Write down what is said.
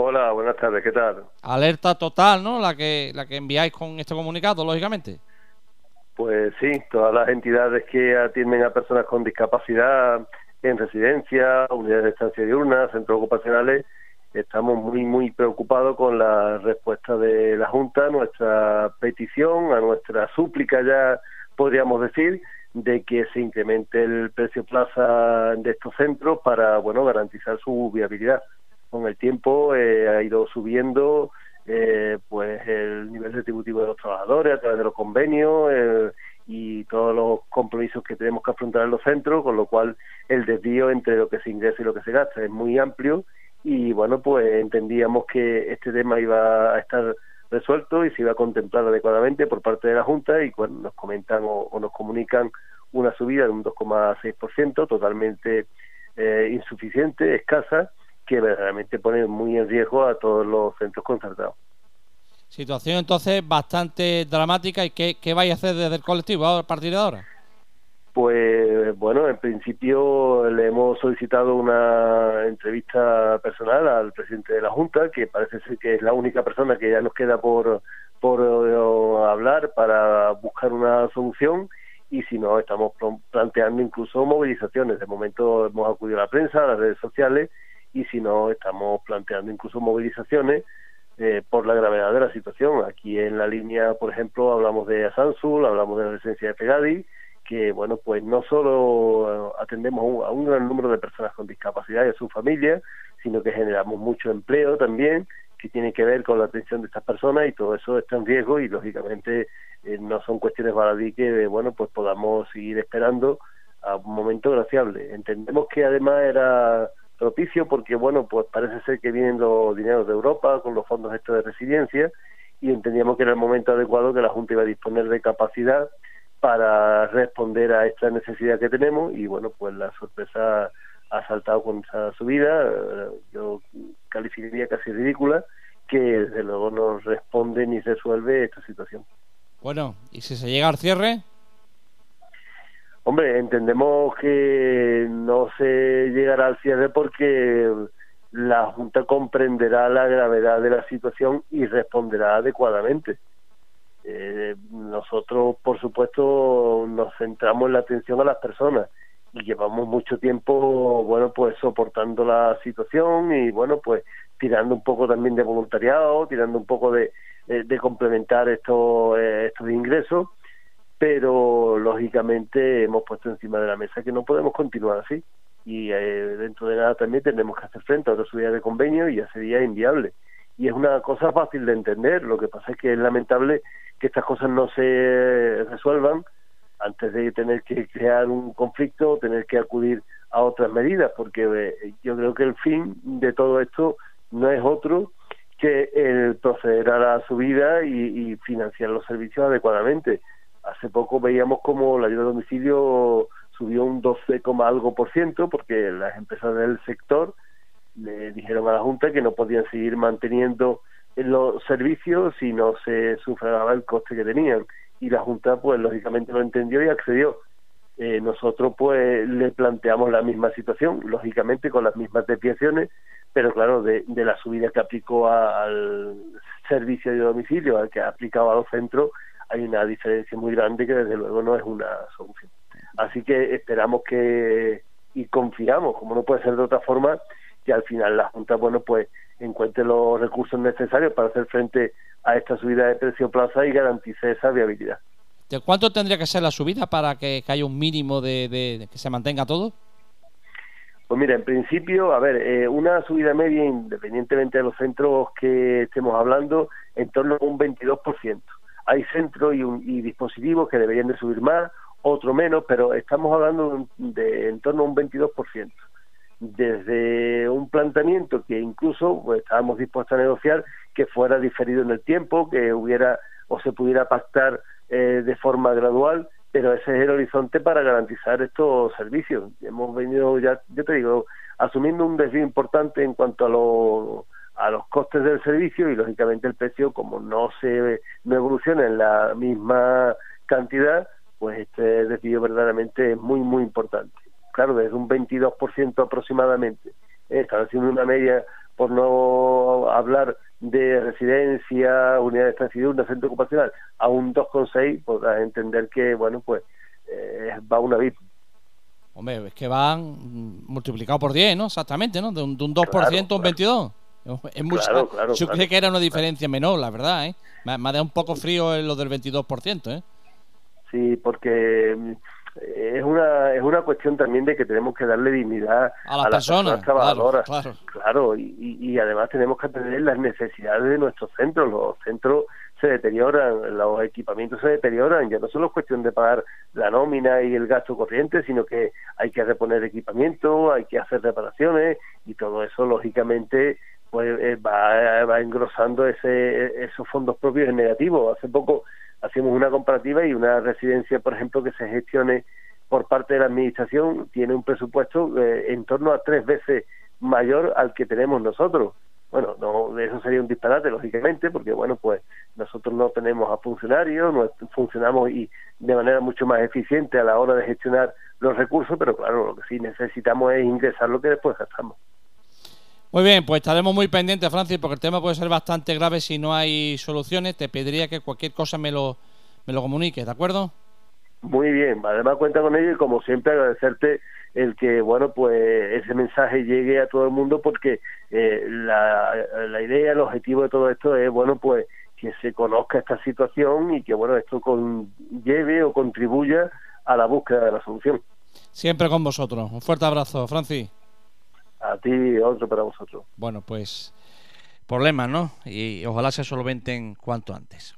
Hola, buenas tardes, ¿qué tal? Alerta total, ¿no? La que, la que enviáis con este comunicado, lógicamente. Pues sí, todas las entidades que atienden a personas con discapacidad en residencia, unidades de estancia diurna, centros ocupacionales, estamos muy, muy preocupados con la respuesta de la Junta a nuestra petición, a nuestra súplica ya podríamos decir, de que se incremente el precio plaza de estos centros para, bueno, garantizar su viabilidad. Con el tiempo eh, ha ido subiendo eh, pues el nivel retributivo de los trabajadores a través de los convenios eh, y todos los compromisos que tenemos que afrontar en los centros, con lo cual el desvío entre lo que se ingresa y lo que se gasta es muy amplio. Y bueno, pues entendíamos que este tema iba a estar resuelto y se iba a contemplar adecuadamente por parte de la Junta y cuando nos comentan o, nos comunican una subida de un 2,6%, totalmente eh, insuficiente, escasa, que verdaderamente pone muy en riesgo a todos los centros concertados. Situación entonces bastante dramática y ¿qué, qué vais a hacer desde el colectivo a partir de ahora? Pues bueno, en principio le hemos solicitado una entrevista personal al presidente de la Junta, que parece ser que es la única persona que ya nos queda por, por eh, hablar para buscar una solución y si no, estamos planteando incluso movilizaciones. De momento hemos acudido a la prensa, a las redes sociales y si no, estamos planteando incluso movilizaciones eh, por la gravedad de la situación. Aquí en la línea, por ejemplo, hablamos de Asansul, hablamos de la residencia de Pegadi que bueno pues no solo eh, atendemos a un, gran número de personas con discapacidad y a sus familias sino que generamos mucho empleo también que tiene que ver con la atención de estas personas y todo eso está en riesgo y lógicamente eh, no son cuestiones baladí que bueno pues podamos seguir esperando a un momento graciable entendemos que además era propicio porque bueno pues parece ser que vienen los dineros de Europa con los fondos estos de resiliencia y entendíamos que era el momento adecuado que la Junta iba a disponer de capacidad para responder a esta necesidad que tenemos y bueno, pues la sorpresa ha saltado con esa subida, eh, yo calificaría casi ridícula, que desde luego no responde ni resuelve esta situación. Bueno, ¿y si se llega al cierre? Hombre, entendemos que no se llegará al cierre porque la Junta comprenderá la gravedad de la situación y responderá adecuadamente. Eh, nosotros, por supuesto, nos centramos en la atención a las personas y llevamos mucho tiempo, bueno, pues soportando la situación y, bueno, pues tirando un poco también de voluntariado, tirando un poco de, de, complementar estos, eh, estos ingresos, pero lógicamente hemos puesto encima de la mesa que no podemos continuar así y eh, dentro de nada también tenemos que hacer frente a otra subida de convenio y ya sería inviable. Y es una cosa fácil de entender, lo que pasa es que es lamentable que estas cosas no se resuelvan antes de tener que crear un conflicto o tener que acudir a otras medidas, porque eh, yo creo que el fin de todo esto no es otro que el proceder a la subida y, financiar los servicios adecuadamente. Hace poco veíamos como la ayuda a domicilio subió un 12, algo por ciento, porque las empresas del sector le dijeron a la Junta que no podían seguir manteniendo los servicios si no se sufragaba el coste que tenían y la Junta pues lógicamente lo entendió y accedió. Eh, nosotros pues le planteamos la misma situación, lógicamente con las mismas desviaciones, pero claro, de, la subida que aplicó al servicio de domicilio, al que ha aplicado a los centros, hay una diferencia muy grande que desde luego no es una solución. Así que esperamos que y confiamos, como no puede ser de otra forma, que al final la Junta, bueno, pues encuentre los recursos necesarios para hacer frente a esta subida de precio plaza y garantice esa viabilidad. ¿De cuánto tendría que ser la subida para que, haya un mínimo de, que se mantenga todo? Pues mira, en principio, a ver, eh, una subida media, independientemente de los centros que estemos hablando, en torno a un 22%. Hay centros y, y dispositivos que deberían de subir más, otro menos, pero estamos hablando de en torno a un 22% desde un planteamiento que incluso pues, estábamos dispuestos a negociar que fuera diferido en el tiempo, que hubiera o se pudiera pactar eh, de forma gradual, pero ese es el horizonte para garantizar estos servicios. Hemos venido ya, yo te digo, asumiendo un desvío importante en cuanto a, a los costes del servicio y lógicamente el precio, como no se no evoluciona en la misma cantidad, pues este desvío verdaderamente es muy, muy importante claro, desde un 22% aproximadamente, eh, están haciendo una media por no hablar de residencia, unidad de estancia un centro ocupacional, a un 2,6, podrás entender que, bueno, pues eh, va un abismo. Hombre, es que van multiplicado por 10, ¿no? Exactamente, ¿no? De un, 2% a un 22. Es mucho. yo creo que era una diferencia menor, la verdad, ¿eh? Me, ha dado un poco frío lo del 22%, ¿eh? Sí, porque mm, es una es una cuestión también de que tenemos que darle dignidad a las, personas, trabajadoras. Claro, claro. y, y, además tenemos que atender las necesidades de nuestros centros. Los centros se deterioran, los equipamientos se deterioran. Ya no solo es cuestión de pagar la nómina y el gasto corriente, sino que hay que reponer equipamiento, hay que hacer reparaciones y todo eso, lógicamente, pues eh, va, va engrosando ese, esos fondos propios en negativo. Hace poco hacemos una comparativa y una residencia, por ejemplo, que se gestione por parte de la Administración tiene un presupuesto eh, en torno a tres veces mayor al que tenemos nosotros. Bueno, no, eso sería un disparate, lógicamente, porque, bueno, pues nosotros no tenemos a funcionarios, no funcionamos y de manera mucho más eficiente a la hora de gestionar los recursos, pero claro, lo que sí necesitamos es ingresar lo que después gastamos. Muy bien, pues estaremos muy pendientes, Francis, porque el tema puede ser bastante grave si no hay soluciones. Te pediría que cualquier cosa me lo, me lo comuniques, ¿de acuerdo? Muy bien, además cuenta con ello y como siempre agradecerte el que, bueno, pues ese mensaje llegue a todo el mundo porque eh, la, la idea, el objetivo de todo esto es, bueno, pues que se conozca esta situación y que, bueno, esto lleve o contribuya a la búsqueda de la solución. Siempre con vosotros. Un fuerte abrazo, Francis. A ti, otro para vosotros. Bueno, pues problemas, ¿no? Y ojalá se solventen cuanto antes.